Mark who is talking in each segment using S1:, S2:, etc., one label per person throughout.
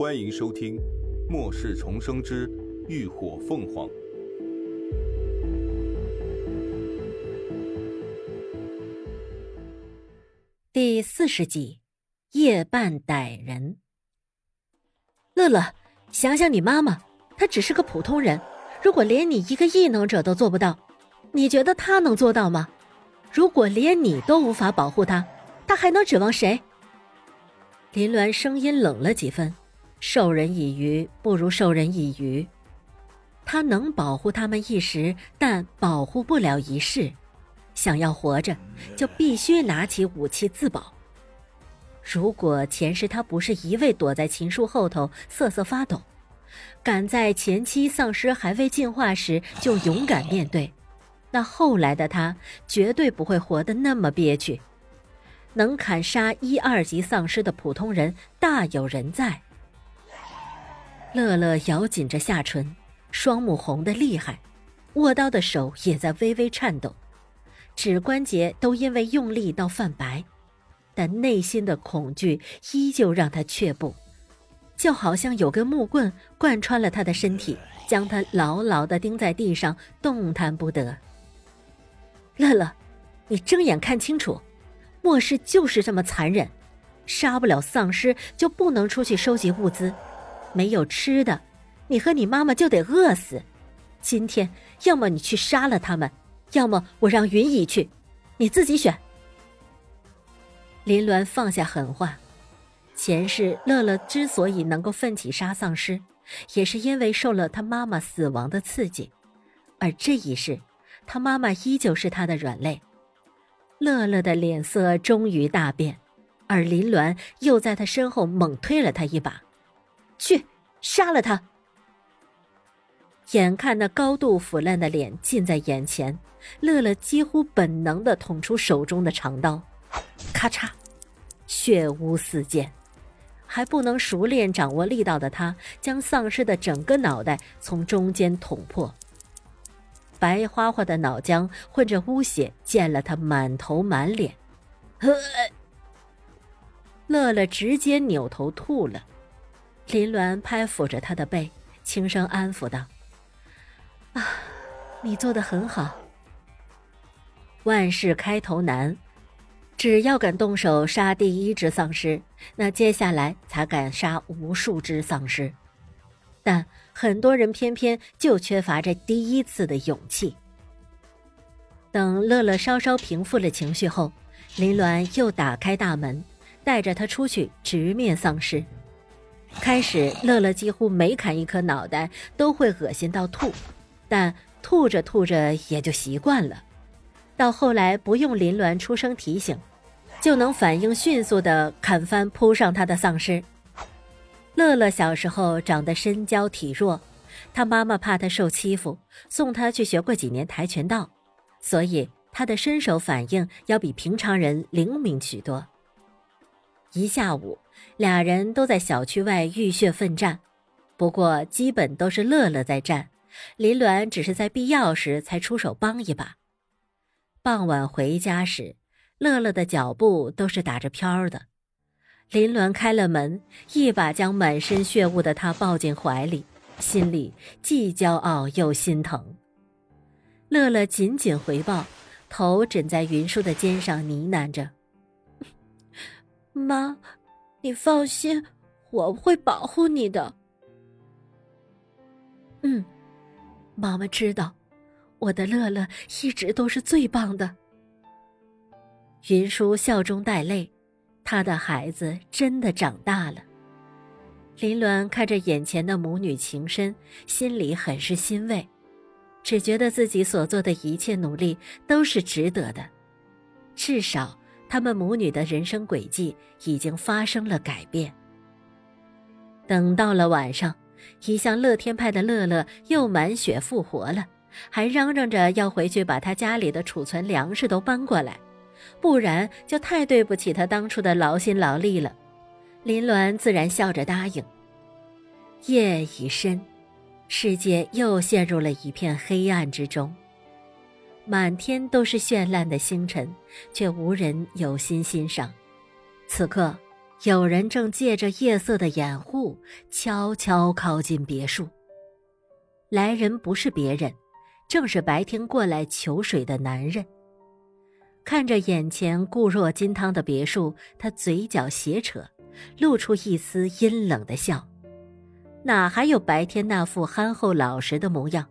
S1: 欢迎收听《末世重生之浴火凤凰》
S2: 第四十集：夜半歹人。乐乐，想想你妈妈，她只是个普通人，如果连你一个异能者都做不到，你觉得她能做到吗？如果连你都无法保护她，她还能指望谁？林鸾声音冷了几分。授人以鱼不如授人以渔。他能保护他们一时，但保护不了一世。想要活着，就必须拿起武器自保。如果前世他不是一味躲在秦树后头瑟瑟发抖，敢在前期丧尸还未进化时就勇敢面对，那后来的他绝对不会活得那么憋屈。能砍杀一二级丧尸的普通人大有人在。乐乐咬紧着下唇，双目红得厉害，握刀的手也在微微颤抖，指关节都因为用力到泛白，但内心的恐惧依旧让他却步，就好像有根木棍贯穿了他的身体，将他牢牢地钉在地上，动弹不得。乐乐，你睁眼看清楚，末世就是这么残忍，杀不了丧尸就不能出去收集物资。没有吃的，你和你妈妈就得饿死。今天，要么你去杀了他们，要么我让云姨去，你自己选。林鸾放下狠话，前世乐乐之所以能够奋起杀丧尸，也是因为受了他妈妈死亡的刺激，而这一世，他妈妈依旧是他的软肋。乐乐的脸色终于大变，而林鸾又在他身后猛推了他一把。去杀了他！眼看那高度腐烂的脸近在眼前，乐乐几乎本能的捅出手中的长刀，咔嚓，血污四溅。还不能熟练掌握力道的他，将丧尸的整个脑袋从中间捅破，白花花的脑浆混着污血溅了他满头满脸。乐乐直接扭头吐了。林鸾拍抚着他的背，轻声安抚道：“啊，你做的很好。万事开头难，只要敢动手杀第一只丧尸，那接下来才敢杀无数只丧尸。但很多人偏偏就缺乏这第一次的勇气。”等乐乐稍稍平复了情绪后，林鸾又打开大门，带着他出去直面丧尸。开始，乐乐几乎每砍一颗脑袋都会恶心到吐，但吐着吐着也就习惯了。到后来，不用林鸾出声提醒，就能反应迅速地砍翻扑上他的丧尸。乐乐小时候长得身娇体弱，他妈妈怕他受欺负，送他去学过几年跆拳道，所以他的身手反应要比平常人灵敏许多。一下午，俩人都在小区外浴血奋战，不过基本都是乐乐在战，林鸾只是在必要时才出手帮一把。傍晚回家时，乐乐的脚步都是打着飘的。林鸾开了门，一把将满身血污的他抱进怀里，心里既骄傲又心疼。乐乐紧紧回抱，头枕在云舒的肩上，呢喃着。妈，你放心，我会保护你的。嗯，妈妈知道，我的乐乐一直都是最棒的。云舒笑中带泪，他的孩子真的长大了。林鸾看着眼前的母女情深，心里很是欣慰，只觉得自己所做的一切努力都是值得的，至少。他们母女的人生轨迹已经发生了改变。等到了晚上，一向乐天派的乐乐又满血复活了，还嚷嚷着要回去把他家里的储存粮食都搬过来，不然就太对不起他当初的劳心劳力了。林鸾自然笑着答应。夜已深，世界又陷入了一片黑暗之中。满天都是绚烂的星辰，却无人有心欣赏。此刻，有人正借着夜色的掩护，悄悄靠近别墅。来人不是别人，正是白天过来求水的男人。看着眼前固若金汤的别墅，他嘴角斜扯，露出一丝阴冷的笑。哪还有白天那副憨厚老实的模样？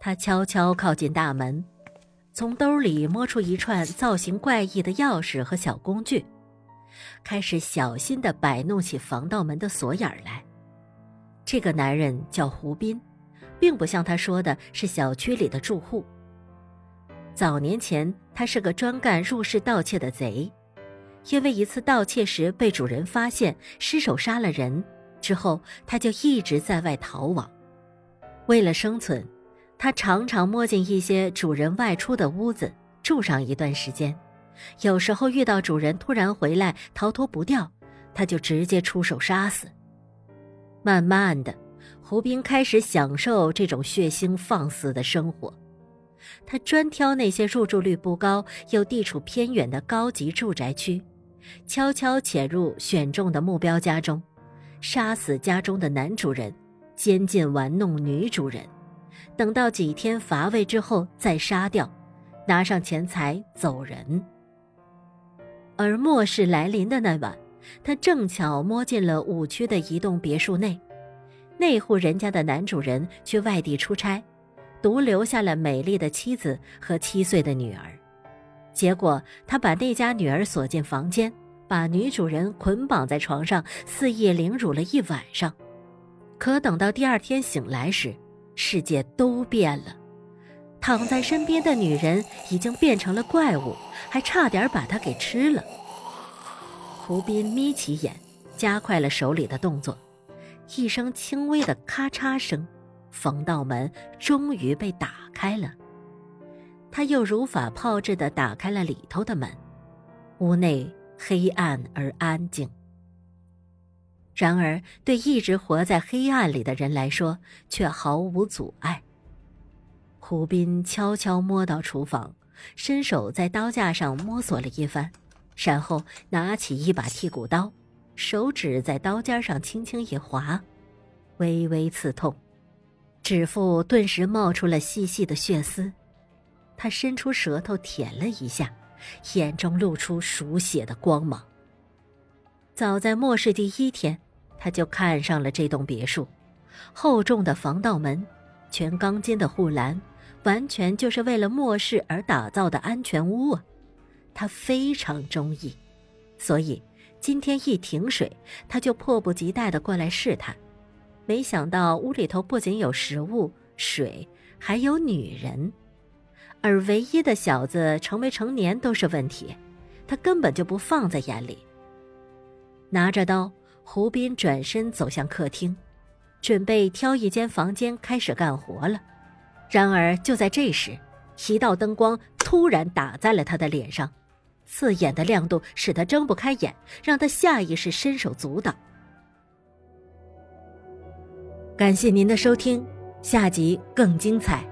S2: 他悄悄靠近大门，从兜里摸出一串造型怪异的钥匙和小工具，开始小心地摆弄起防盗门的锁眼来。这个男人叫胡斌，并不像他说的是小区里的住户。早年前，他是个专干入室盗窃的贼，因为一次盗窃时被主人发现，失手杀了人，之后他就一直在外逃亡。为了生存，他常常摸进一些主人外出的屋子住上一段时间，有时候遇到主人突然回来逃脱不掉，他就直接出手杀死。慢慢的，胡斌开始享受这种血腥放肆的生活。他专挑那些入住率不高又地处偏远的高级住宅区，悄悄潜入选中的目标家中，杀死家中的男主人，监禁玩弄女主人，等到几天乏味之后再杀掉，拿上钱财走人。而末世来临的那晚，他正巧摸进了五区的一栋别墅内，那户人家的男主人去外地出差。独留下了美丽的妻子和七岁的女儿，结果他把那家女儿锁进房间，把女主人捆绑在床上，肆意凌辱了一晚上。可等到第二天醒来时，世界都变了，躺在身边的女人已经变成了怪物，还差点把他给吃了。胡斌眯起眼，加快了手里的动作，一声轻微的咔嚓声。防盗门终于被打开了，他又如法炮制的打开了里头的门，屋内黑暗而安静。然而，对一直活在黑暗里的人来说，却毫无阻碍。胡斌悄悄摸到厨房，伸手在刀架上摸索了一番，然后拿起一把剔骨刀，手指在刀尖上轻轻一划，微微刺痛。指腹顿时冒出了细细的血丝，他伸出舌头舔了一下，眼中露出熟血的光芒。早在末世第一天，他就看上了这栋别墅，厚重的防盗门，全钢筋的护栏，完全就是为了末世而打造的安全屋啊！他非常中意，所以今天一停水，他就迫不及待的过来试探。没想到屋里头不仅有食物、水，还有女人，而唯一的小子成没成年都是问题，他根本就不放在眼里。拿着刀，胡斌转身走向客厅，准备挑一间房间开始干活了。然而就在这时，一道灯光突然打在了他的脸上，刺眼的亮度使他睁不开眼，让他下意识伸手阻挡。感谢您的收听，下集更精彩。